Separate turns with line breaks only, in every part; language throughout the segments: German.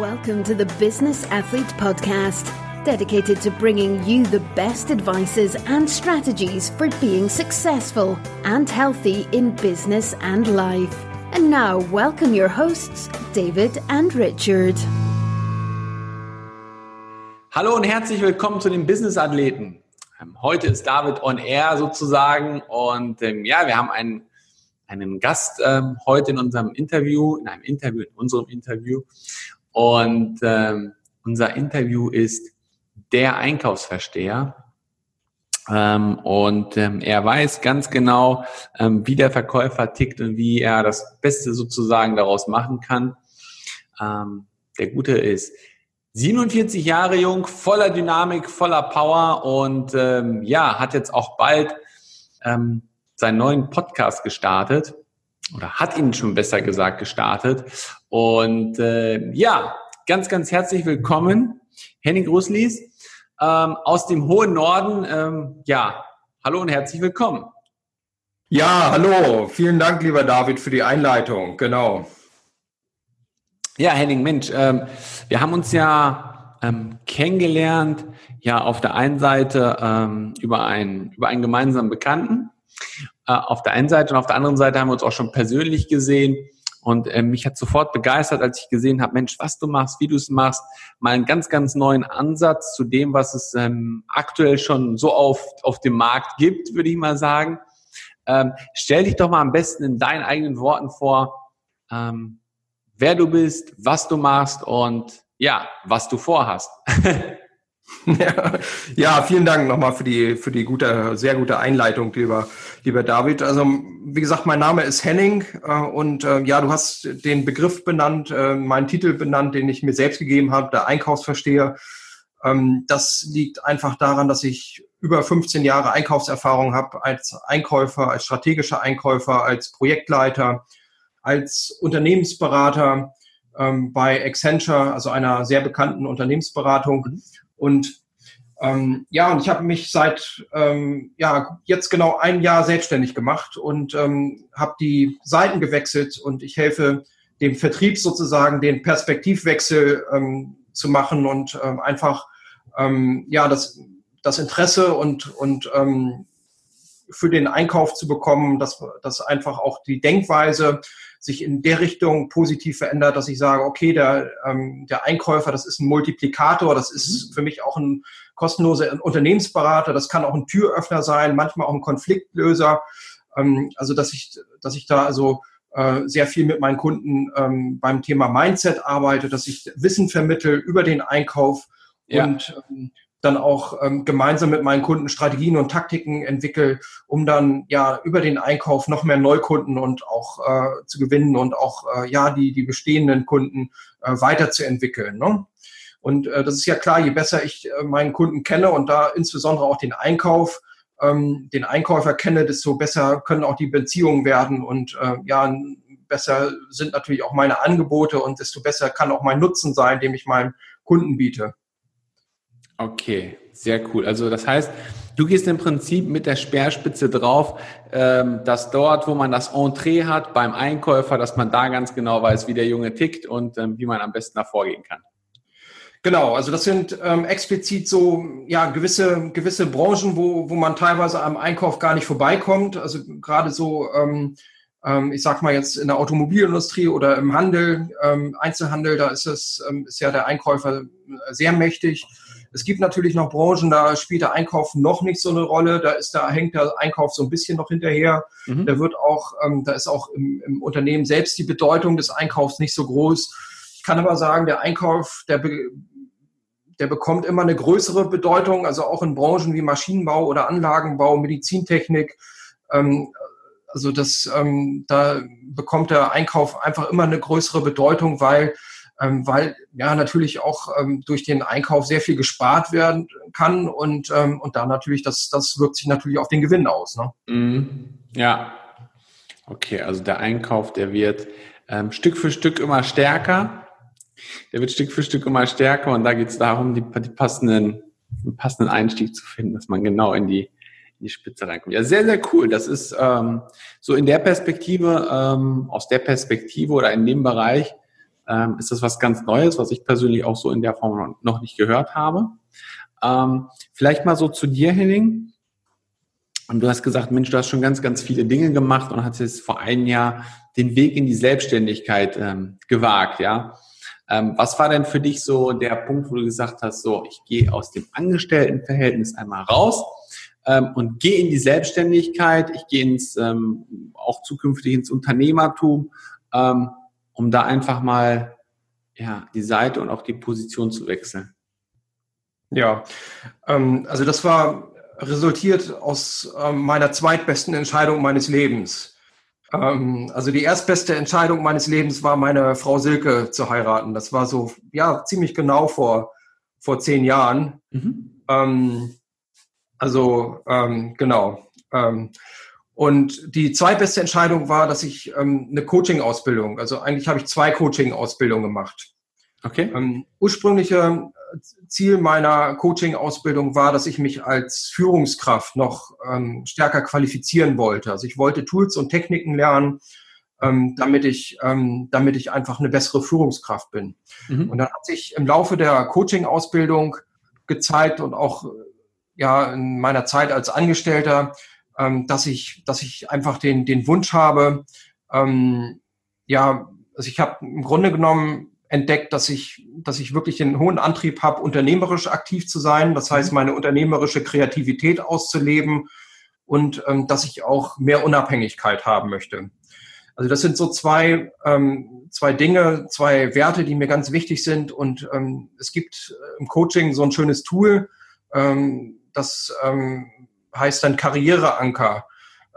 Welcome to the Business Athlete Podcast, dedicated to bringing you the best advices and strategies for being successful and healthy in business and life. And now, welcome your hosts, David and Richard.
Hallo und herzlich willkommen zu den Business Athleten. Ähm, heute ist David on Air sozusagen und ähm, ja, wir haben einen, einen Gast ähm, heute in unserem Interview, in einem Interview, in unserem Interview und ähm, unser Interview ist der Einkaufsversteher. Ähm, und ähm, er weiß ganz genau, ähm, wie der Verkäufer tickt und wie er das Beste sozusagen daraus machen kann. Ähm, der Gute ist 47 Jahre jung, voller Dynamik, voller Power und ähm, ja, hat jetzt auch bald ähm, seinen neuen Podcast gestartet oder hat ihn schon besser gesagt gestartet. Und äh, ja, ganz, ganz herzlich willkommen, Henning Ruslis ähm, aus dem hohen Norden. Ähm, ja, hallo und herzlich willkommen.
Ja, hallo. Vielen Dank, lieber David, für die Einleitung. Genau.
Ja, Henning, Mensch, ähm, wir haben uns ja ähm, kennengelernt, ja, auf der einen Seite ähm, über, einen, über einen gemeinsamen Bekannten äh, auf der einen Seite und auf der anderen Seite haben wir uns auch schon persönlich gesehen. Und äh, mich hat sofort begeistert, als ich gesehen habe, Mensch, was du machst, wie du es machst, mal einen ganz, ganz neuen Ansatz zu dem, was es ähm, aktuell schon so auf, auf dem Markt gibt, würde ich mal sagen. Ähm, stell dich doch mal am besten in deinen eigenen Worten vor, ähm, wer du bist, was du machst und ja, was du vorhast.
Ja, vielen Dank nochmal für die, für die gute, sehr gute Einleitung, lieber, lieber David. Also, wie gesagt, mein Name ist Henning äh, und äh, ja, du hast den Begriff benannt, äh, meinen Titel benannt, den ich mir selbst gegeben habe, der Einkaufsversteher. Ähm, das liegt einfach daran, dass ich über 15 Jahre Einkaufserfahrung habe als Einkäufer, als strategischer Einkäufer, als Projektleiter, als Unternehmensberater ähm, bei Accenture, also einer sehr bekannten Unternehmensberatung. Und ähm, ja, und ich habe mich seit ähm, ja jetzt genau ein Jahr selbstständig gemacht und ähm, habe die Seiten gewechselt und ich helfe dem Vertrieb sozusagen den Perspektivwechsel ähm, zu machen und ähm, einfach ähm, ja das das Interesse und und ähm, für den Einkauf zu bekommen, dass, dass einfach auch die Denkweise sich in der Richtung positiv verändert, dass ich sage, okay, der, ähm, der Einkäufer, das ist ein Multiplikator, das ist mhm. für mich auch ein kostenloser Unternehmensberater, das kann auch ein Türöffner sein, manchmal auch ein Konfliktlöser. Ähm, also dass ich, dass ich da also äh, sehr viel mit meinen Kunden ähm, beim Thema Mindset arbeite, dass ich Wissen vermittel über den Einkauf ja. und ähm, dann auch ähm, gemeinsam mit meinen Kunden Strategien und Taktiken entwickle, um dann ja über den Einkauf noch mehr Neukunden und auch äh, zu gewinnen und auch äh, ja die die bestehenden Kunden äh, weiterzuentwickeln. Ne? Und äh, das ist ja klar, je besser ich äh, meinen Kunden kenne und da insbesondere auch den Einkauf, ähm, den Einkäufer kenne, desto besser können auch die Beziehungen werden und äh, ja besser sind natürlich auch meine Angebote und desto besser kann auch mein Nutzen sein, den ich meinem Kunden biete.
Okay, sehr cool. Also das heißt, du gehst im Prinzip mit der Speerspitze drauf, ähm, dass dort, wo man das Entree hat beim Einkäufer, dass man da ganz genau weiß, wie der Junge tickt und ähm, wie man am besten da vorgehen kann.
Genau, also das sind ähm, explizit so ja gewisse gewisse Branchen, wo wo man teilweise am Einkauf gar nicht vorbeikommt. Also gerade so ähm, ähm, ich sag mal jetzt in der Automobilindustrie oder im Handel, ähm, Einzelhandel, da ist es ist ja der Einkäufer sehr mächtig. Es gibt natürlich noch Branchen, da spielt der Einkauf noch nicht so eine Rolle. Da ist da hängt der Einkauf so ein bisschen noch hinterher. Mhm. Da wird auch, ähm, da ist auch im, im, Unternehmen selbst die Bedeutung des Einkaufs nicht so groß. Ich kann aber sagen, der Einkauf, der der bekommt immer eine größere Bedeutung, also auch in Branchen wie Maschinenbau oder Anlagenbau, Medizintechnik. Ähm, also das, ähm, da bekommt der Einkauf einfach immer eine größere Bedeutung, weil ähm, weil ja natürlich auch ähm, durch den Einkauf sehr viel gespart werden kann und, ähm, und da natürlich, das, das wirkt sich natürlich auf den Gewinn aus. Ne?
Mhm. Ja, okay, also der Einkauf, der wird ähm, Stück für Stück immer stärker. Der wird Stück für Stück immer stärker und da geht es darum, die, die passenden, den passenden Einstieg zu finden, dass man genau in die, in die Spitze reinkommt. Ja, sehr, sehr cool. Das ist ähm, so in der Perspektive, ähm, aus der Perspektive oder in dem Bereich, ähm, ist das was ganz Neues, was ich persönlich auch so in der Form noch nicht gehört habe. Ähm, vielleicht mal so zu dir, Henning. Und du hast gesagt, Mensch, du hast schon ganz, ganz viele Dinge gemacht und hast jetzt vor einem Jahr den Weg in die Selbstständigkeit ähm, gewagt, ja. Ähm, was war denn für dich so der Punkt, wo du gesagt hast, so, ich gehe aus dem Angestelltenverhältnis einmal raus ähm, und gehe in die Selbstständigkeit, ich gehe ins, ähm, auch zukünftig ins Unternehmertum, ähm, um da einfach mal ja, die Seite und auch die Position zu wechseln?
Ja, ähm, also das war resultiert aus ähm, meiner zweitbesten Entscheidung meines Lebens. Ähm, also die erstbeste Entscheidung meines Lebens war, meine Frau Silke zu heiraten. Das war so, ja, ziemlich genau vor, vor zehn Jahren. Mhm. Ähm, also, ähm, genau. Und die zweitbeste Entscheidung war, dass ich ähm, eine Coaching-Ausbildung, also eigentlich habe ich zwei Coaching-Ausbildungen gemacht. Okay. Ähm, ursprüngliche Ziel meiner Coaching-Ausbildung war, dass ich mich als Führungskraft noch ähm, stärker qualifizieren wollte. Also ich wollte Tools und Techniken lernen, ähm, damit ich, ähm, damit ich einfach eine bessere Führungskraft bin. Mhm. Und dann hat sich im Laufe der Coaching-Ausbildung gezeigt und auch ja in meiner Zeit als Angestellter, ähm, dass ich, dass ich einfach den den Wunsch habe, ähm, ja, also ich habe im Grunde genommen entdeckt, dass ich, dass ich wirklich einen hohen Antrieb habe, unternehmerisch aktiv zu sein. Das heißt, mhm. meine unternehmerische Kreativität auszuleben und ähm, dass ich auch mehr Unabhängigkeit haben möchte. Also das sind so zwei, ähm, zwei Dinge, zwei Werte, die mir ganz wichtig sind. Und ähm, es gibt im Coaching so ein schönes Tool, ähm, das ähm, heißt dann Karriereanker.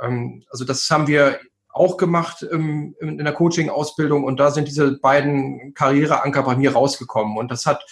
Ähm, also das haben wir auch gemacht im, in der Coaching-Ausbildung und da sind diese beiden Karriereanker bei mir rausgekommen. Und das hat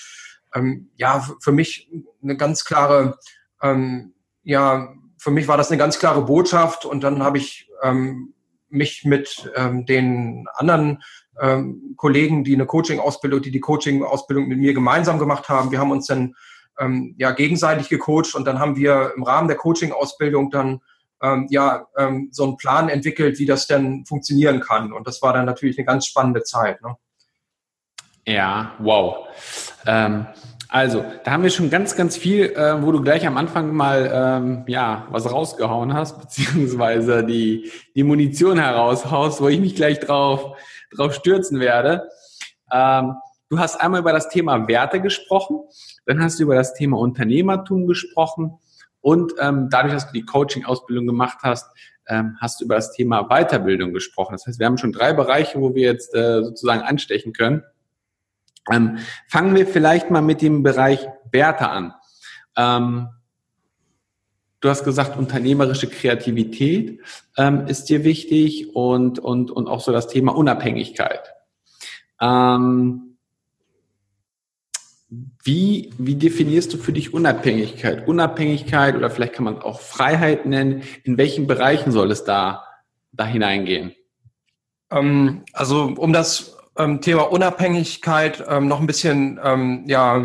ähm, ja für mich eine ganz klare, ähm, ja, für mich war das eine ganz klare Botschaft und dann habe ich ähm, mich mit ähm, den anderen ähm, Kollegen, die eine Coaching-Ausbildung, die die Coaching-Ausbildung mit mir gemeinsam gemacht haben, wir haben uns dann ähm, ja gegenseitig gecoacht und dann haben wir im Rahmen der Coaching-Ausbildung dann ähm, ja ähm, so einen Plan entwickelt, wie das denn funktionieren kann. Und das war dann natürlich eine ganz spannende Zeit. Ne?
Ja, wow. Ähm, also, da haben wir schon ganz, ganz viel, äh, wo du gleich am Anfang mal ähm, ja was rausgehauen hast, beziehungsweise die, die Munition heraushaust, wo ich mich gleich drauf, drauf stürzen werde. Ähm, du hast einmal über das Thema Werte gesprochen, dann hast du über das Thema Unternehmertum gesprochen und ähm, dadurch, dass du die Coaching-Ausbildung gemacht hast, ähm, hast du über das Thema Weiterbildung gesprochen. Das heißt, wir haben schon drei Bereiche, wo wir jetzt äh, sozusagen anstechen können. Ähm, fangen wir vielleicht mal mit dem Bereich Werte an. Ähm, du hast gesagt, unternehmerische Kreativität ähm, ist dir wichtig und, und, und auch so das Thema Unabhängigkeit. Ähm, wie, wie definierst du für dich Unabhängigkeit? Unabhängigkeit oder vielleicht kann man auch Freiheit nennen. In welchen Bereichen soll es da, da hineingehen?
Ähm, also um das ähm, Thema Unabhängigkeit ähm, noch ein bisschen ähm, ja,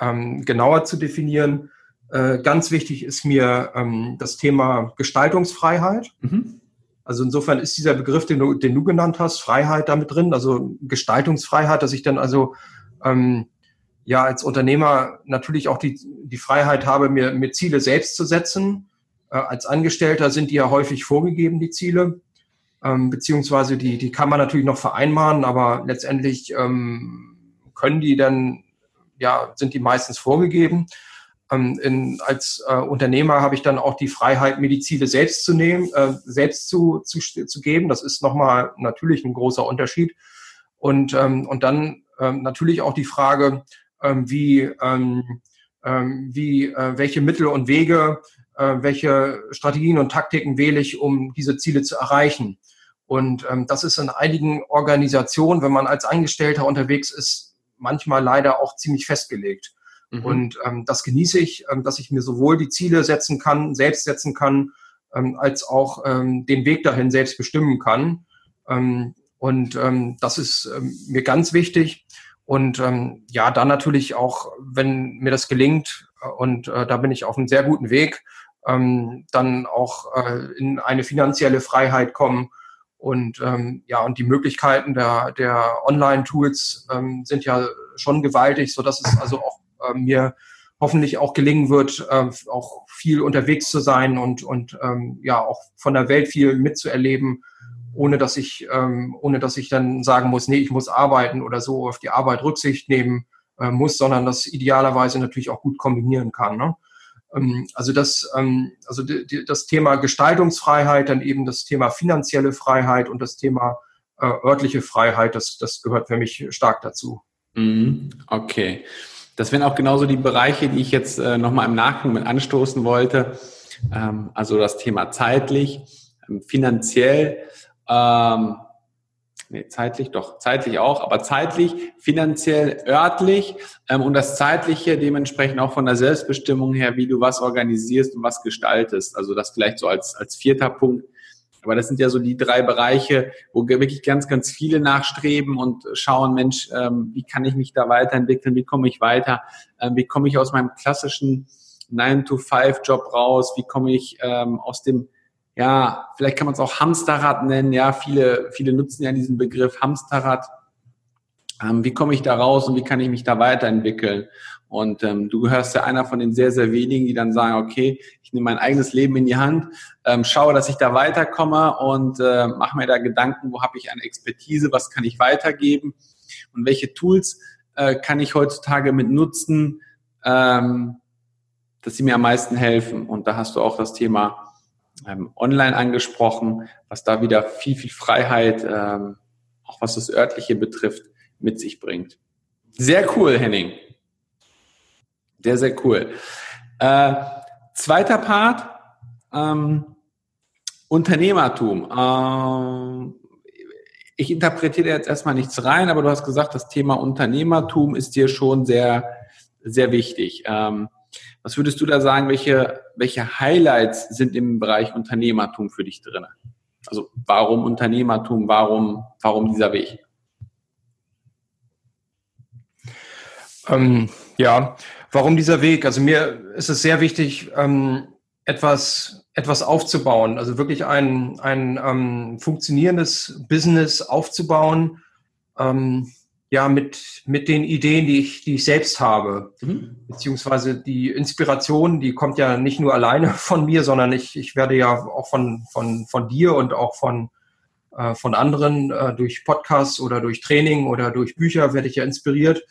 ähm, genauer zu definieren, äh, ganz wichtig ist mir ähm, das Thema Gestaltungsfreiheit. Mhm. Also insofern ist dieser Begriff, den du, den du genannt hast, Freiheit damit drin, also Gestaltungsfreiheit, dass ich dann also ähm, ja als Unternehmer natürlich auch die, die Freiheit habe, mir, mir Ziele selbst zu setzen. Äh, als Angestellter sind die ja häufig vorgegeben, die Ziele. Ähm, beziehungsweise die, die kann man natürlich noch vereinbaren, aber letztendlich ähm, können die dann, ja, sind die meistens vorgegeben. Ähm, in, als äh, Unternehmer habe ich dann auch die Freiheit, mir die Ziele selbst zu nehmen, äh, selbst zu, zu, zu geben. Das ist nochmal natürlich ein großer Unterschied. Und, ähm, und dann ähm, natürlich auch die Frage, wie, ähm, ähm, wie äh, welche Mittel und Wege, äh, welche Strategien und Taktiken wähle ich, um diese Ziele zu erreichen. Und ähm, das ist in einigen Organisationen, wenn man als Angestellter unterwegs ist, manchmal leider auch ziemlich festgelegt. Mhm. Und ähm, das genieße ich, ähm, dass ich mir sowohl die Ziele setzen kann, selbst setzen kann, ähm, als auch ähm, den Weg dahin selbst bestimmen kann. Ähm, und ähm, das ist ähm, mir ganz wichtig. Und ähm, ja, dann natürlich auch, wenn mir das gelingt, äh, und äh, da bin ich auf einem sehr guten Weg, ähm, dann auch äh, in eine finanzielle Freiheit kommen. Und ähm, ja, und die Möglichkeiten der, der Online-Tools ähm, sind ja schon gewaltig, so dass es also auch äh, mir hoffentlich auch gelingen wird, äh, auch viel unterwegs zu sein und, und ähm, ja auch von der Welt viel mitzuerleben, ohne dass ich, ähm, ohne dass ich dann sagen muss, nee, ich muss arbeiten oder so auf die Arbeit Rücksicht nehmen äh, muss, sondern das idealerweise natürlich auch gut kombinieren kann. Ne? Ähm, also das, ähm, also die, die, das Thema Gestaltungsfreiheit, dann eben das Thema finanzielle Freiheit und das Thema äh, örtliche Freiheit, das, das gehört für mich stark dazu.
Mhm. Okay. Das wären auch genauso die Bereiche, die ich jetzt äh, nochmal im Nachgang mit anstoßen wollte. Ähm, also das Thema zeitlich, ähm, finanziell, ähm, nee, zeitlich doch, zeitlich auch, aber zeitlich, finanziell, örtlich ähm, und das zeitliche dementsprechend auch von der Selbstbestimmung her, wie du was organisierst und was gestaltest. Also das vielleicht so als, als vierter Punkt. Aber das sind ja so die drei Bereiche, wo wirklich ganz, ganz viele nachstreben und schauen, Mensch, ähm, wie kann ich mich da weiterentwickeln? Wie komme ich weiter? Ähm, wie komme ich aus meinem klassischen 9-to-5-Job raus? Wie komme ich ähm, aus dem, ja, vielleicht kann man es auch Hamsterrad nennen. Ja, viele, viele nutzen ja diesen Begriff Hamsterrad. Ähm, wie komme ich da raus und wie kann ich mich da weiterentwickeln? Und ähm, du gehörst ja einer von den sehr, sehr wenigen, die dann sagen, okay, ich nehme mein eigenes Leben in die Hand, ähm, schaue, dass ich da weiterkomme und äh, mache mir da Gedanken, wo habe ich eine Expertise, was kann ich weitergeben und welche Tools äh, kann ich heutzutage mit nutzen, ähm, dass sie mir am meisten helfen. Und da hast du auch das Thema ähm, online angesprochen, was da wieder viel, viel Freiheit, ähm, auch was das örtliche betrifft, mit sich bringt. Sehr cool, Henning. Sehr, sehr cool. Äh, zweiter Part, ähm, Unternehmertum. Ähm, ich interpretiere jetzt erstmal nichts rein, aber du hast gesagt, das Thema Unternehmertum ist dir schon sehr, sehr wichtig. Ähm, was würdest du da sagen, welche, welche Highlights sind im Bereich Unternehmertum für dich drin? Also warum Unternehmertum, warum, warum dieser Weg?
Ähm, ja, warum dieser Weg? Also mir ist es sehr wichtig, ähm, etwas, etwas aufzubauen, also wirklich ein, ein ähm, funktionierendes Business aufzubauen, ähm, ja, mit, mit den Ideen, die ich, die ich selbst habe, mhm. beziehungsweise die Inspiration, die kommt ja nicht nur alleine von mir, sondern ich, ich werde ja auch von, von, von dir und auch von, äh, von anderen äh, durch Podcasts oder durch Training oder durch Bücher werde ich ja inspiriert.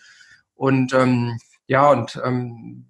Und ähm, ja, und ähm,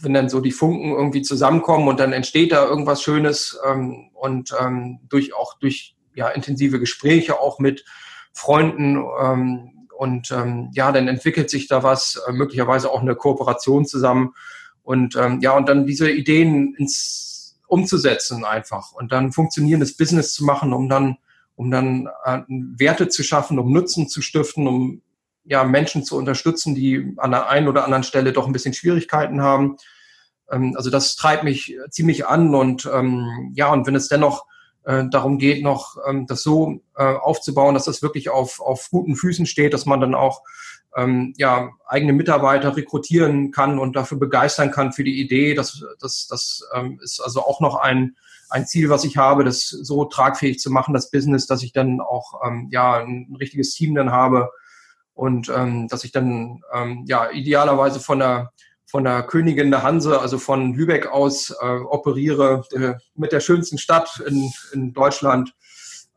wenn dann so die Funken irgendwie zusammenkommen und dann entsteht da irgendwas Schönes ähm, und ähm, durch auch durch ja intensive Gespräche auch mit Freunden ähm, und ähm, ja, dann entwickelt sich da was, äh, möglicherweise auch eine Kooperation zusammen und ähm, ja und dann diese Ideen ins umzusetzen einfach und dann funktionierendes Business zu machen, um dann um dann äh, Werte zu schaffen, um Nutzen zu stiften, um ja, Menschen zu unterstützen, die an der einen oder anderen Stelle doch ein bisschen Schwierigkeiten haben. Ähm, also das treibt mich ziemlich an und ähm, ja, und wenn es dennoch äh, darum geht, noch ähm, das so äh, aufzubauen, dass das wirklich auf, auf guten Füßen steht, dass man dann auch ähm, ja, eigene Mitarbeiter rekrutieren kann und dafür begeistern kann für die Idee. Das, das, das ähm, ist also auch noch ein, ein Ziel, was ich habe, das so tragfähig zu machen, das Business, dass ich dann auch ähm, ja, ein richtiges Team dann habe, und ähm, dass ich dann ähm, ja idealerweise von der von der Königin der Hanse, also von Lübeck aus äh, operiere, äh, mit der schönsten Stadt in, in Deutschland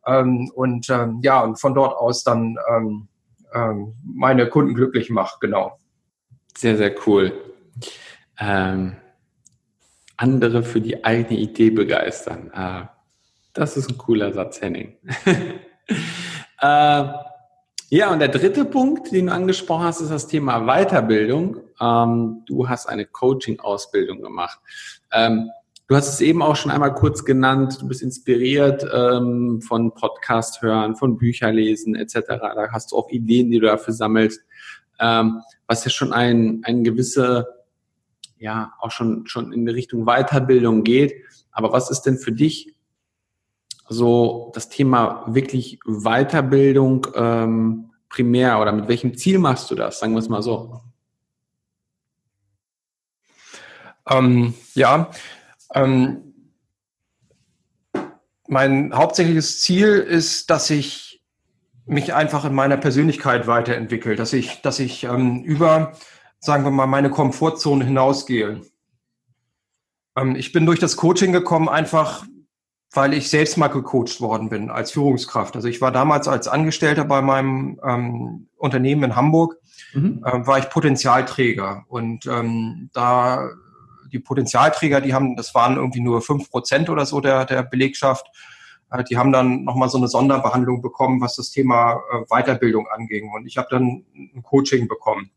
ähm, und ähm, ja und von dort aus dann ähm, ähm, meine Kunden glücklich mache, genau.
Sehr sehr cool. Ähm, andere für die eigene Idee begeistern. Äh, das ist ein cooler Satz, Henning. äh, ja, und der dritte Punkt, den du angesprochen hast, ist das Thema Weiterbildung. Ähm, du hast eine Coaching-Ausbildung gemacht. Ähm, du hast es eben auch schon einmal kurz genannt. Du bist inspiriert ähm, von Podcast hören, von Bücher lesen etc. Da hast du auch Ideen, die du dafür sammelst, ähm, was ja schon ein, ein gewisse, ja, auch schon, schon in Richtung Weiterbildung geht. Aber was ist denn für dich so das Thema wirklich Weiterbildung ähm, primär oder mit welchem Ziel machst du das? Sagen wir es mal so.
Ähm, ja, ähm, mein hauptsächliches Ziel ist, dass ich mich einfach in meiner Persönlichkeit weiterentwickle, dass ich, dass ich ähm, über, sagen wir mal, meine Komfortzone hinausgehe. Ähm, ich bin durch das Coaching gekommen, einfach weil ich selbst mal gecoacht worden bin als Führungskraft. Also ich war damals als Angestellter bei meinem ähm, Unternehmen in Hamburg, mhm. äh, war ich Potenzialträger. Und ähm, da die Potenzialträger, die haben, das waren irgendwie nur fünf Prozent oder so der, der Belegschaft, äh, die haben dann nochmal so eine Sonderbehandlung bekommen, was das Thema äh, Weiterbildung anging. Und ich habe dann ein Coaching bekommen,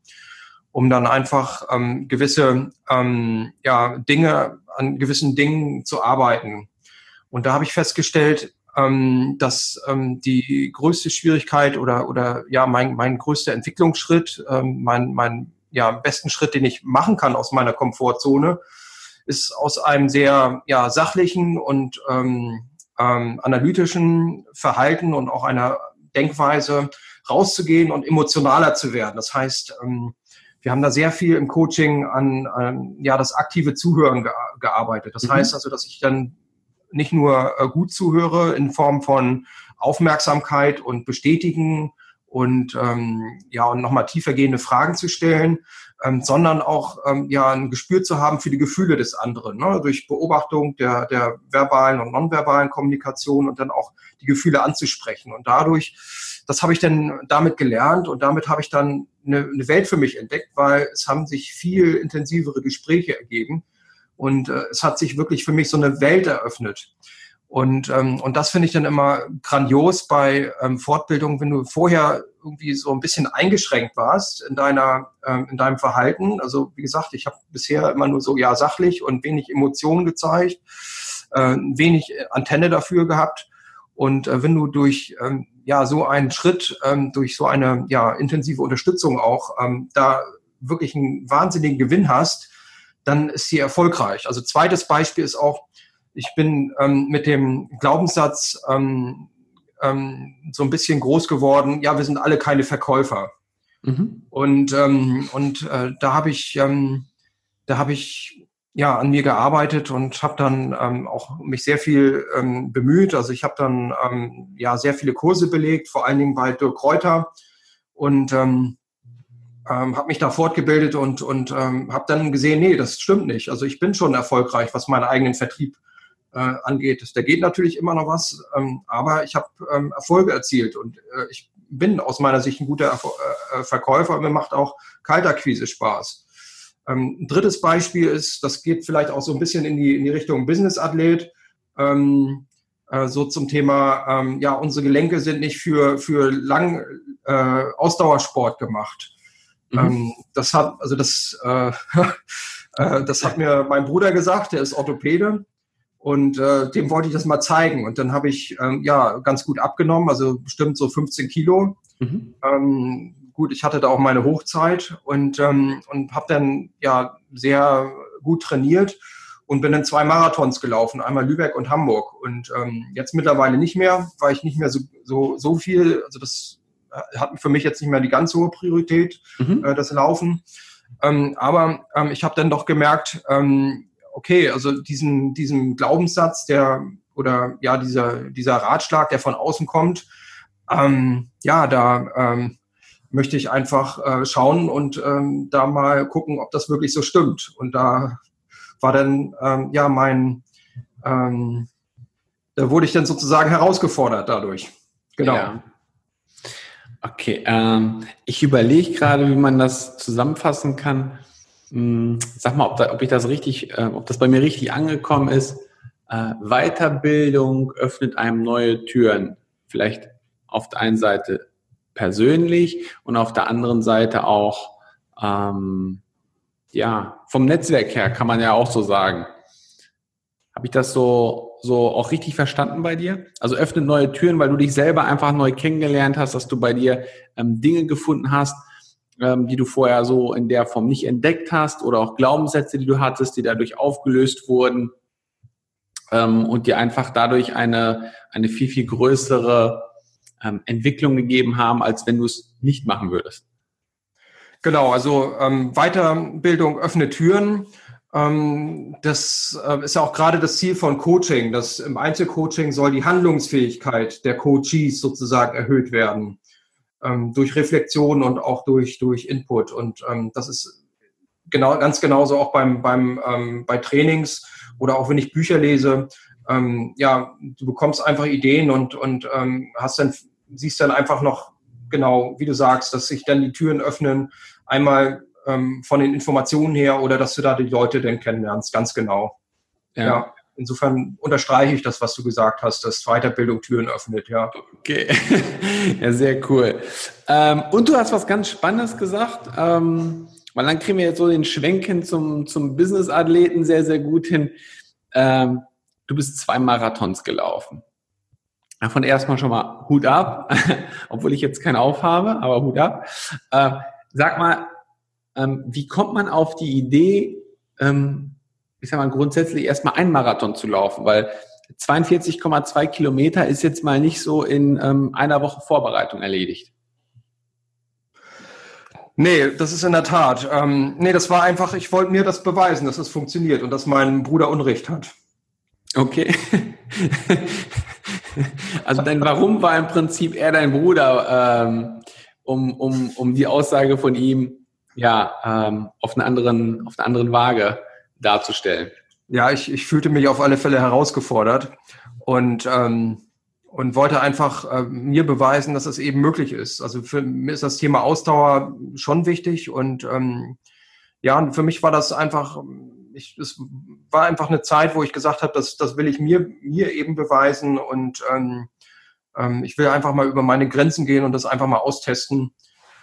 um dann einfach ähm, gewisse ähm, ja, Dinge, an gewissen Dingen zu arbeiten und da habe ich festgestellt, ähm, dass ähm, die größte Schwierigkeit oder, oder ja, mein, mein größter Entwicklungsschritt, ähm, mein, mein ja, besten Schritt, den ich machen kann aus meiner Komfortzone, ist aus einem sehr ja, sachlichen und ähm, ähm, analytischen Verhalten und auch einer Denkweise rauszugehen und emotionaler zu werden. Das heißt, ähm, wir haben da sehr viel im Coaching an, an ja das aktive Zuhören ge gearbeitet. Das mhm. heißt also, dass ich dann nicht nur äh, gut zuhöre in Form von Aufmerksamkeit und Bestätigen und ähm, ja und nochmal tiefergehende Fragen zu stellen, ähm, sondern auch ähm, ja ein Gespür zu haben für die Gefühle des anderen ne? durch Beobachtung der der verbalen und nonverbalen Kommunikation und dann auch die Gefühle anzusprechen und dadurch das habe ich dann damit gelernt und damit habe ich dann eine, eine Welt für mich entdeckt, weil es haben sich viel intensivere Gespräche ergeben, und äh, es hat sich wirklich für mich so eine Welt eröffnet. Und, ähm, und das finde ich dann immer grandios bei ähm, Fortbildung, wenn du vorher irgendwie so ein bisschen eingeschränkt warst in deiner ähm, in deinem Verhalten. Also wie gesagt, ich habe bisher immer nur so ja sachlich und wenig Emotionen gezeigt, äh, wenig Antenne dafür gehabt. Und äh, wenn du durch ähm, ja so einen Schritt, ähm, durch so eine ja intensive Unterstützung auch ähm, da wirklich einen wahnsinnigen Gewinn hast, dann ist sie erfolgreich. Also zweites Beispiel ist auch, ich bin ähm, mit dem Glaubenssatz ähm, ähm, so ein bisschen groß geworden, ja, wir sind alle keine Verkäufer. Mhm. Und, ähm, und äh, da habe ich, ähm, da habe ich ja an mir gearbeitet und habe dann ähm, auch mich sehr viel bemüht. Also ich habe dann ja sehr viele Kurse belegt, vor allen Dingen bei Dirk Kräuter und ähm, habe mich da fortgebildet und, und ähm, habe dann gesehen, nee, das stimmt nicht. Also ich bin schon erfolgreich, was meinen eigenen Vertrieb äh, angeht. Da geht natürlich immer noch was, ähm, aber ich habe ähm, Erfolge erzielt und äh, ich bin aus meiner Sicht ein guter Erf äh, Verkäufer und mir macht auch Kaltakquise Spaß. Ähm, ein drittes Beispiel ist, das geht vielleicht auch so ein bisschen in die, in die Richtung Business-Athlet. Ähm, äh, so zum Thema, ähm, ja, unsere Gelenke sind nicht für, für lang äh, Ausdauersport gemacht. Mhm. Ähm, das hat, also das, äh, äh, das hat mir mein Bruder gesagt, der ist Orthopäde. Und äh, dem wollte ich das mal zeigen. Und dann habe ich ähm, ja ganz gut abgenommen, also bestimmt so 15 Kilo. Mhm. Ähm, gut, ich hatte da auch meine Hochzeit und, ähm, und habe dann ja sehr gut trainiert und bin dann zwei Marathons gelaufen, einmal Lübeck und Hamburg. Und ähm, jetzt mittlerweile nicht mehr, weil ich nicht mehr so, so, so viel, also das hat für mich jetzt nicht mehr die ganz hohe Priorität, mhm. äh, das Laufen. Ähm, aber ähm, ich habe dann doch gemerkt, ähm, okay, also diesen, diesen Glaubenssatz, der oder ja, dieser, dieser Ratschlag, der von außen kommt, ähm, ja, da ähm, möchte ich einfach äh, schauen und ähm, da mal gucken, ob das wirklich so stimmt. Und da war dann ähm, ja mein, ähm, da wurde ich dann sozusagen herausgefordert dadurch. Genau. Ja.
Okay, ähm, ich überlege gerade, wie man das zusammenfassen kann. Hm, sag mal, ob, da, ob ich das richtig, äh, ob das bei mir richtig angekommen ist. Äh, Weiterbildung öffnet einem neue Türen. Vielleicht auf der einen Seite persönlich und auf der anderen Seite auch ähm, ja vom Netzwerk her kann man ja auch so sagen. Habe ich das so so auch richtig verstanden bei dir? Also öffnet neue Türen, weil du dich selber einfach neu kennengelernt hast, dass du bei dir ähm, Dinge gefunden hast, ähm, die du vorher so in der Form nicht entdeckt hast oder auch Glaubenssätze, die du hattest, die dadurch aufgelöst wurden ähm, und dir einfach dadurch eine, eine viel, viel größere ähm, Entwicklung gegeben haben, als wenn du es nicht machen würdest.
Genau, also ähm, Weiterbildung öffnet Türen Ähm, das äh, ist ja auch gerade das Ziel von Coaching, dass im Einzelcoaching soll die Handlungsfähigkeit der Coaches sozusagen erhöht werden ähm, durch Reflexion und auch durch durch Input und ähm, das ist genau ganz genauso auch beim beim ähm, bei Trainings oder auch wenn ich Bücher lese ähm, ja du bekommst einfach Ideen und und ähm, hast dann siehst dann einfach noch genau wie du sagst dass sich dann die Türen öffnen einmal ähm, von den Informationen her oder dass du da die Leute denn kennenlernst, ganz genau. Ja. ja. Insofern unterstreiche ich das, was du gesagt hast, dass Weiterbildung Türen öffnet, ja.
Okay, ja, sehr cool. Ähm, und du hast was ganz Spannendes gesagt, ähm, weil dann kriegen wir jetzt so den Schwenk hin zum, zum Business-Athleten sehr, sehr gut hin. Ähm, du bist zwei Marathons gelaufen. Davon erstmal schon mal Hut ab, obwohl ich jetzt keinen aufhabe, aber Hut ab. Äh, sag mal, ähm, wie kommt man auf die Idee, ähm, ich sag mal, grundsätzlich erstmal einen Marathon zu laufen? Weil 42,2 Kilometer ist jetzt mal nicht so in ähm, einer Woche Vorbereitung erledigt.
Nee, das ist in der Tat. Ähm, nee, das war einfach, ich wollte mir das beweisen, dass es funktioniert und dass mein Bruder Unrecht hat.
Okay. also dein Warum war im Prinzip eher dein Bruder, ähm, um, um, um die Aussage von ihm ja, ähm, auf, einer anderen, auf einer anderen Waage darzustellen.
Ja, ich, ich fühlte mich auf alle Fälle herausgefordert und, ähm, und wollte einfach äh, mir beweisen, dass es eben möglich ist. Also für mich ist das Thema Ausdauer schon wichtig und ähm, ja, für mich war das einfach, ich, es war einfach eine Zeit, wo ich gesagt habe, das, das will ich mir, mir eben beweisen und ähm, ähm, ich will einfach mal über meine Grenzen gehen und das einfach mal austesten.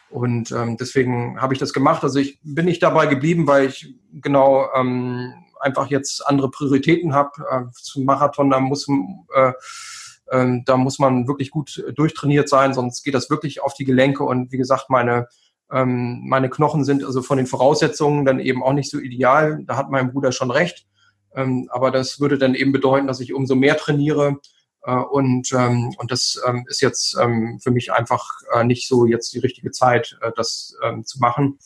Und ähm, deswegen habe ich das gemacht. Also ich bin nicht dabei geblieben, weil ich genau ähm, einfach jetzt andere Prioritäten habe. Äh, zum Marathon, da muss, äh, äh, da muss man wirklich gut durchtrainiert sein, sonst geht das wirklich auf die Gelenke. Und wie gesagt, meine, ähm, meine Knochen sind also von den Voraussetzungen dann eben auch nicht so ideal. Da hat mein Bruder schon recht. Ähm, aber das würde dann eben bedeuten, dass ich umso mehr trainiere und, ähm, und das ähm, ist jetzt ähm, für mich einfach äh, nicht so jetzt die richtige Zeit, äh, das ähm, zu machen.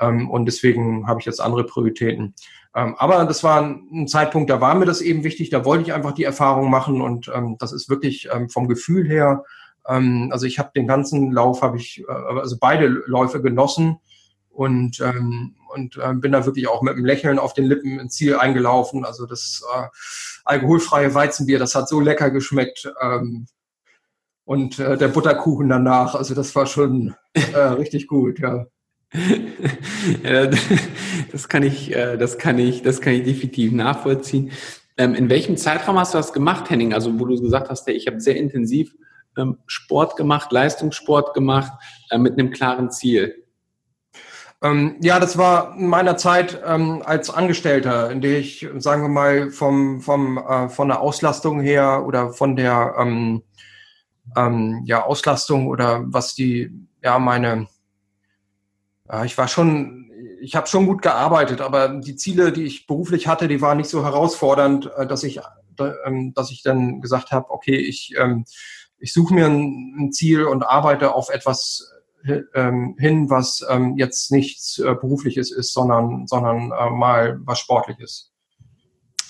Ähm, und deswegen habe ich jetzt andere Prioritäten. Ähm, aber das war ein Zeitpunkt, da war mir das eben wichtig, da wollte ich einfach die Erfahrung machen und ähm, das ist wirklich ähm, vom Gefühl her, ähm, also ich habe den ganzen Lauf, habe ich, äh, also beide Läufe genossen und, ähm, und äh, bin da wirklich auch mit einem Lächeln auf den Lippen ins Ziel eingelaufen. Also das äh, alkoholfreie Weizenbier, das hat so lecker geschmeckt. Ähm, und äh, der Butterkuchen danach, also das war schon äh, richtig gut, ja.
Das kann ich, äh, das kann ich, das kann ich definitiv nachvollziehen. Ähm, in welchem Zeitraum hast du das gemacht, Henning? Also wo du gesagt hast, ich habe sehr intensiv ähm, Sport gemacht, Leistungssport gemacht, äh, mit einem klaren Ziel.
Ähm, ja, das war in meiner Zeit ähm, als Angestellter, in der ich, sagen wir mal, vom, vom, äh, von der Auslastung her oder von der ähm, ähm, ja, Auslastung oder was die, ja, meine, äh, ich war schon, ich habe schon gut gearbeitet, aber die Ziele, die ich beruflich hatte, die waren nicht so herausfordernd, äh, dass ich, äh, dass ich dann gesagt habe, okay, ich, ähm, ich suche mir ein, ein Ziel und arbeite auf etwas ähm, hin, was ähm, jetzt nichts äh, berufliches ist, sondern, sondern äh, mal was Sportliches.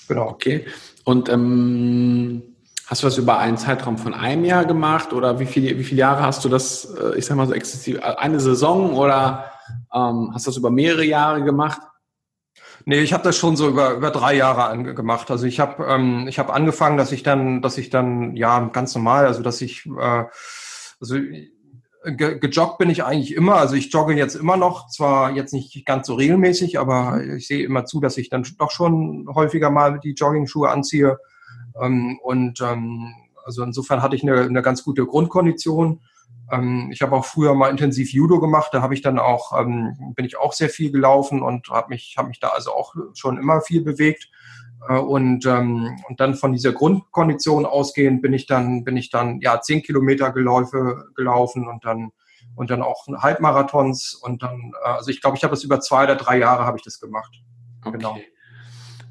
Genau. Okay. Und ähm, hast du das über einen Zeitraum von einem Jahr gemacht oder wie viele, wie viele Jahre hast du das, äh, ich sag mal so exzessiv, eine Saison oder ähm, hast du das über mehrere Jahre gemacht?
Nee, ich habe das schon so über, über drei Jahre gemacht. Also ich habe ähm, ich hab angefangen, dass ich dann, dass ich dann, ja, ganz normal, also dass ich, äh, also ge gejoggt bin ich eigentlich immer. Also ich jogge jetzt immer noch, zwar jetzt nicht ganz so regelmäßig, aber ich sehe immer zu, dass ich dann doch schon häufiger mal die Jogging-Schuhe anziehe. Ähm, und ähm, also insofern hatte ich eine, eine ganz gute Grundkondition. Ähm, ich habe auch früher mal intensiv Judo gemacht. Da habe ich dann auch ähm, bin ich auch sehr viel gelaufen und habe mich habe mich da also auch schon immer viel bewegt. Äh, und, ähm, und dann von dieser Grundkondition ausgehend bin ich dann, bin ich dann ja zehn Kilometer Geläufe gelaufen und dann und dann auch Halbmarathons und dann, äh, also ich glaube, ich habe das über zwei oder drei Jahre habe ich das gemacht.
Okay. Genau.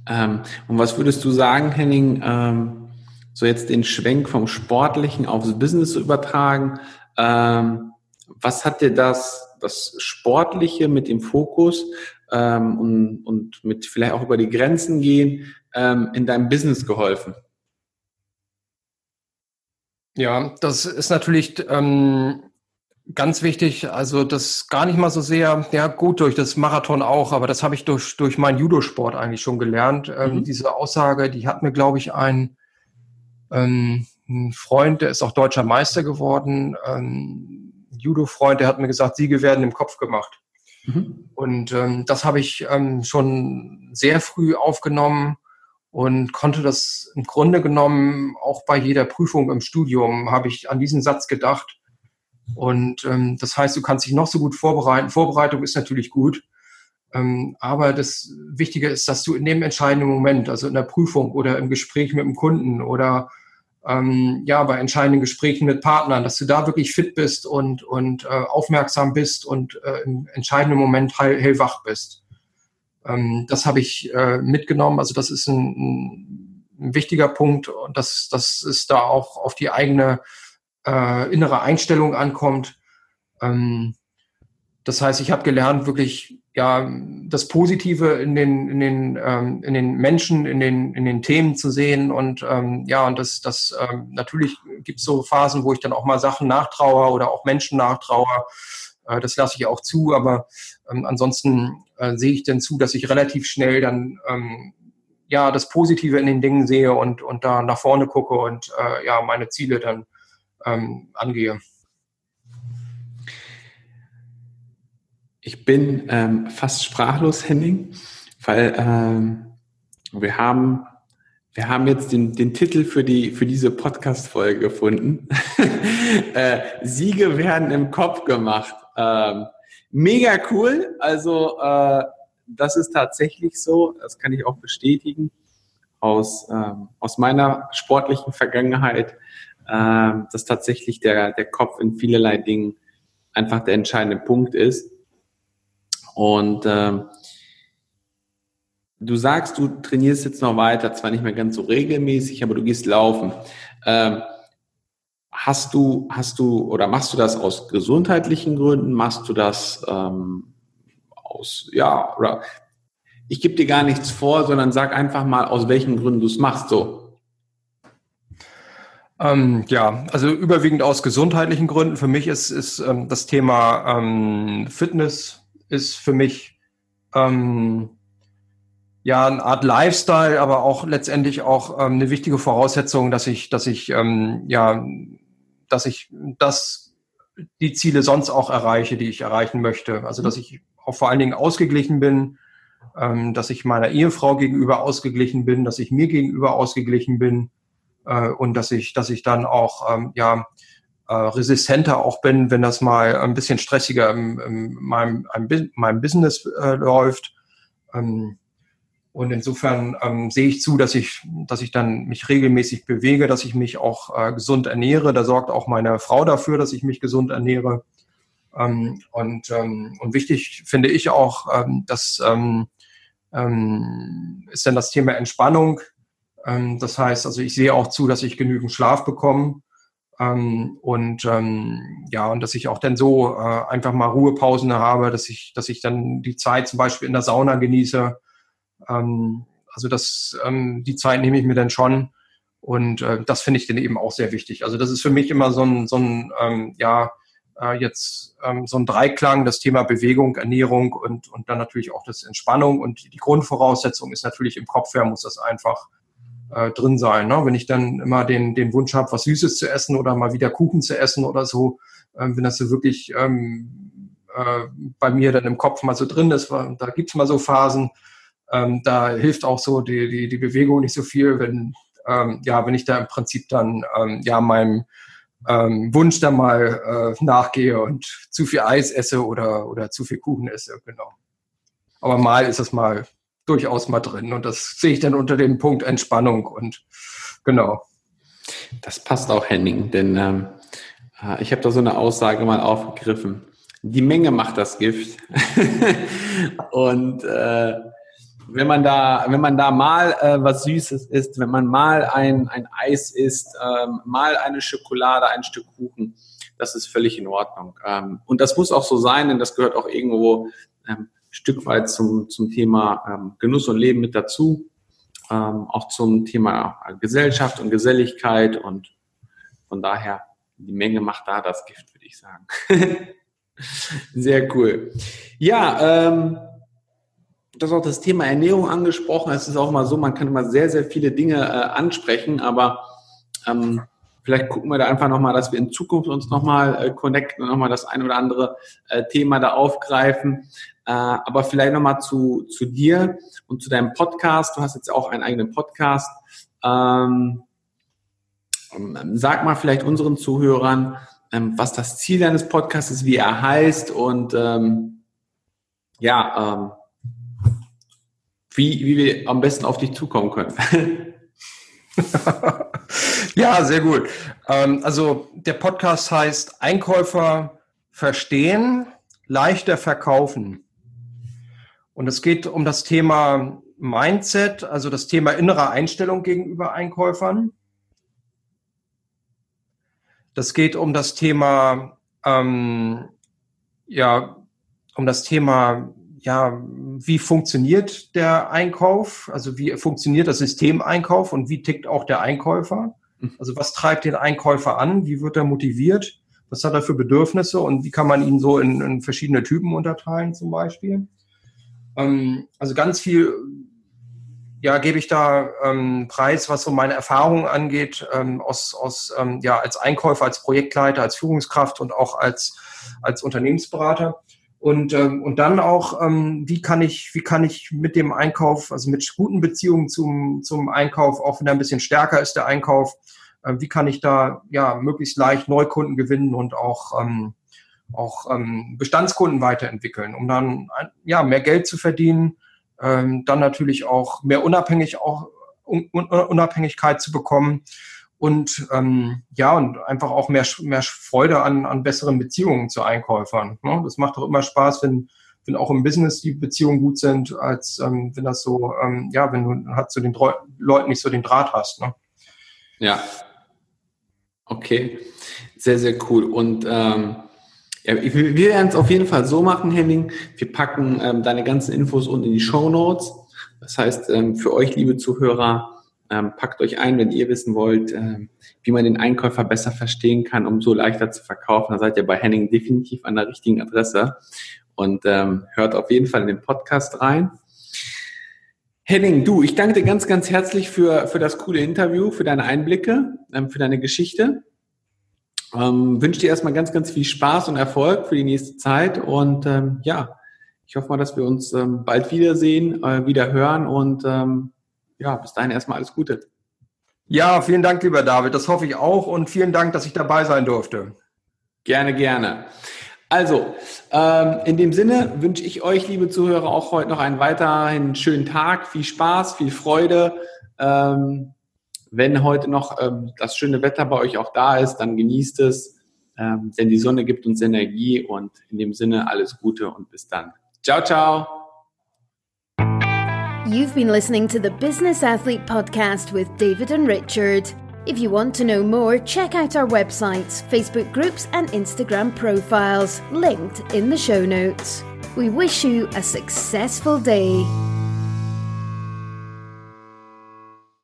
Ähm, und was würdest du sagen, Henning, ähm, so jetzt den Schwenk vom Sportlichen aufs Business zu übertragen? Ähm, was hat dir das das Sportliche mit dem Fokus ähm, und, und mit vielleicht auch über die Grenzen gehen ähm, in deinem Business geholfen?
Ja, das ist natürlich ähm, ganz wichtig. Also das gar nicht mal so sehr, ja gut, durch das Marathon auch, aber das habe ich durch, durch meinen Judosport eigentlich schon gelernt. Ähm, mhm. Diese Aussage, die hat mir, glaube ich, ein, ähm, ein Freund, der ist auch deutscher Meister geworden, ähm, Judo-Freund, der hat mir gesagt, Siege werden im Kopf gemacht. Mhm. Und ähm, das habe ich ähm, schon sehr früh aufgenommen und konnte das im Grunde genommen auch bei jeder Prüfung im Studium habe ich an diesen Satz gedacht. Und ähm, das heißt, du kannst dich noch so gut vorbereiten. Vorbereitung ist natürlich gut. Ähm, aber das Wichtige ist, dass du in dem entscheidenden Moment, also in der Prüfung oder im Gespräch mit dem Kunden oder ähm, ja, bei entscheidenden Gesprächen mit Partnern, dass du da wirklich fit bist und, und äh, aufmerksam bist und äh, im entscheidenden Moment hell, hellwach bist. Ähm, das habe ich äh, mitgenommen. Also das ist ein, ein, wichtiger Punkt und dass, dass es da auch auf die eigene äh, innere Einstellung ankommt. Ähm, das heißt, ich habe gelernt, wirklich ja das Positive in den in den ähm, in den Menschen, in den in den Themen zu sehen und ähm, ja und das das ähm, natürlich gibt es so Phasen, wo ich dann auch mal Sachen nachtraue oder auch Menschen nachtraue. Äh, das lasse ich auch zu, aber ähm, ansonsten äh, sehe ich dann zu, dass ich relativ schnell dann ähm, ja das Positive in den Dingen sehe und, und da nach vorne gucke und äh, ja meine Ziele dann ähm, angehe.
Ich bin ähm, fast sprachlos, Henning, weil ähm, wir haben wir haben jetzt den, den Titel für die für diese Podcast-Folge gefunden. äh, Siege werden im Kopf gemacht. Ähm, mega cool. Also äh, das ist tatsächlich so. Das kann ich auch bestätigen aus, ähm, aus meiner sportlichen Vergangenheit, äh, dass tatsächlich der, der Kopf in vielerlei Dingen einfach der entscheidende Punkt ist. Und äh, du sagst, du trainierst jetzt noch weiter, zwar nicht mehr ganz so regelmäßig, aber du gehst laufen. Ähm, Hast du, hast du oder machst du das aus gesundheitlichen Gründen? Machst du das ähm, aus, ja, oder ich gebe dir gar nichts vor, sondern sag einfach mal, aus welchen Gründen du es machst, so.
Ähm, ja, also überwiegend aus gesundheitlichen Gründen. Für mich ist, ist ähm, das Thema ähm, Fitness ist für mich ähm, ja eine Art Lifestyle, aber auch letztendlich auch ähm, eine wichtige Voraussetzung, dass ich, dass ich ähm, ja dass ich das, die Ziele sonst auch erreiche, die ich erreichen möchte. Also, dass ich auch vor allen Dingen ausgeglichen bin, ähm, dass ich meiner Ehefrau gegenüber ausgeglichen bin, dass ich mir gegenüber ausgeglichen bin äh, und dass ich, dass ich dann auch, ähm, ja, äh, resistenter auch bin, wenn das mal ein bisschen stressiger in, in meinem, in meinem Business äh, läuft. Ähm, und insofern ähm, sehe ich zu, dass ich, dass ich dann mich regelmäßig bewege, dass ich mich auch äh, gesund ernähre. Da sorgt auch meine Frau dafür, dass ich mich gesund ernähre. Ähm, und, ähm, und wichtig finde ich auch, ähm, dass ähm, ähm, ist dann das Thema Entspannung. Ähm, das heißt, also ich sehe auch zu, dass ich genügend Schlaf bekomme. Ähm, und ähm, ja, und dass ich auch dann so äh, einfach mal Ruhepausen habe, dass ich, dass ich dann die Zeit zum Beispiel in der Sauna genieße ähm, also das, ähm, die Zeit nehme ich mir dann schon. Und äh, das finde ich dann eben auch sehr wichtig. Also das ist für mich immer so ein, so ein ähm, ja, äh, jetzt ähm, so ein Dreiklang, das Thema Bewegung, Ernährung und, und dann natürlich auch das Entspannung. Und die Grundvoraussetzung ist natürlich im Kopf her, muss das einfach äh, drin sein. Ne? Wenn ich dann immer den, den Wunsch habe, was Süßes zu essen oder mal wieder Kuchen zu essen oder so, ähm, wenn das so wirklich ähm, äh, bei mir dann im Kopf mal so drin ist, da gibt's mal so Phasen, ähm, da hilft auch so die, die, die Bewegung nicht so viel, wenn, ähm, ja, wenn ich da im Prinzip dann ähm, ja meinem ähm, Wunsch dann mal äh, nachgehe und zu viel Eis esse oder, oder zu viel Kuchen esse, genau. Aber mal ist es mal durchaus mal drin und das sehe ich dann unter dem Punkt Entspannung und genau.
Das passt auch, Henning, denn ähm, äh, ich habe da so eine Aussage mal aufgegriffen. Die Menge macht das Gift. und äh, wenn man da, wenn man da mal äh, was Süßes isst, wenn man mal ein, ein Eis isst, ähm, mal eine Schokolade, ein Stück Kuchen, das ist völlig in Ordnung. Ähm, und das muss auch so sein, denn das gehört auch irgendwo ähm, Stück weit zum, zum Thema ähm, Genuss und Leben mit dazu, ähm, auch zum Thema Gesellschaft und Geselligkeit und von daher, die Menge macht da das Gift, würde ich sagen. Sehr cool. Ja, ähm, du hast auch das Thema Ernährung angesprochen. Es ist auch mal so, man kann immer sehr, sehr viele Dinge äh, ansprechen, aber ähm, vielleicht gucken wir da einfach nochmal, dass wir in Zukunft uns nochmal äh, connecten und nochmal das ein oder andere äh, Thema da aufgreifen. Äh, aber vielleicht nochmal zu, zu dir und zu deinem Podcast. Du hast jetzt auch einen eigenen Podcast. Ähm, ähm sag mal vielleicht unseren Zuhörern, ähm, was das Ziel deines Podcasts ist, wie er heißt und ähm, ja, ähm, wie, wie wir am besten auf dich zukommen können.
ja, sehr gut. Ähm, also der Podcast heißt Einkäufer verstehen, leichter verkaufen. Und es geht um das Thema Mindset, also das Thema innere Einstellung gegenüber Einkäufern. Das geht um das Thema, ähm, ja, um das Thema ja, wie funktioniert der Einkauf? Also wie funktioniert das System Einkauf und wie tickt auch der Einkäufer? Mhm. Also was treibt den Einkäufer an? Wie wird er motiviert? Was hat er für Bedürfnisse und wie kann man ihn so in, in verschiedene Typen unterteilen zum Beispiel? Ähm, also ganz viel, ja, gebe ich da ähm, Preis, was so meine Erfahrungen angeht, ähm, aus, aus ähm, ja, als Einkäufer, als Projektleiter, als Führungskraft und auch als, als Unternehmensberater. Und, ähm, und dann auch, ähm, wie kann ich, wie kann ich mit dem Einkauf, also mit guten Beziehungen zum, zum Einkauf, auch wenn er ein bisschen stärker ist, der Einkauf, äh, wie kann ich da ja möglichst leicht Neukunden gewinnen und auch, ähm, auch ähm, Bestandskunden weiterentwickeln, um dann ja mehr Geld zu verdienen, ähm, dann natürlich auch mehr unabhängig auch Unabhängigkeit zu bekommen und ähm, ja, und einfach auch mehr, mehr Freude an, an besseren Beziehungen zu Einkäufern. Ne? Das macht doch immer Spaß, wenn, wenn auch im Business die Beziehungen gut sind, als ähm, wenn das so, ähm, ja, wenn du halt zu den Leuten nicht so den Draht hast. Ne?
Ja. Okay. Sehr, sehr cool. Und ähm, ja, wir werden es auf jeden Fall so machen, Henning. Wir packen ähm, deine ganzen Infos unten in die Show Notes. Das heißt, ähm, für euch, liebe Zuhörer, ähm, packt euch ein, wenn ihr wissen wollt, ähm, wie man den Einkäufer besser verstehen kann, um so leichter zu verkaufen. Da seid ihr bei Henning definitiv an der richtigen Adresse und ähm, hört auf jeden Fall in den Podcast rein. Henning, du, ich danke dir ganz, ganz herzlich für, für das coole Interview, für deine Einblicke, ähm, für deine Geschichte. Ähm, wünsche dir erstmal ganz, ganz viel Spaß und Erfolg für die nächste Zeit und ähm, ja, ich hoffe mal, dass wir uns ähm, bald wiedersehen, äh, wieder hören und ähm, ja, bis dahin erstmal alles Gute.
Ja, vielen Dank, lieber David. Das hoffe ich auch und vielen Dank, dass ich dabei sein durfte.
Gerne, gerne. Also, ähm, in dem Sinne wünsche ich euch, liebe Zuhörer, auch heute noch einen weiterhin schönen Tag, viel Spaß, viel Freude. Ähm, wenn heute noch ähm, das schöne Wetter bei euch auch da ist, dann genießt es, ähm, denn die Sonne gibt uns Energie und in dem Sinne alles Gute und bis dann. Ciao, ciao.
You've been listening to the Business Athlete Podcast with David and Richard. If you want to know more, check out our websites, Facebook groups, and Instagram profiles, linked in the show notes. We wish you a successful day.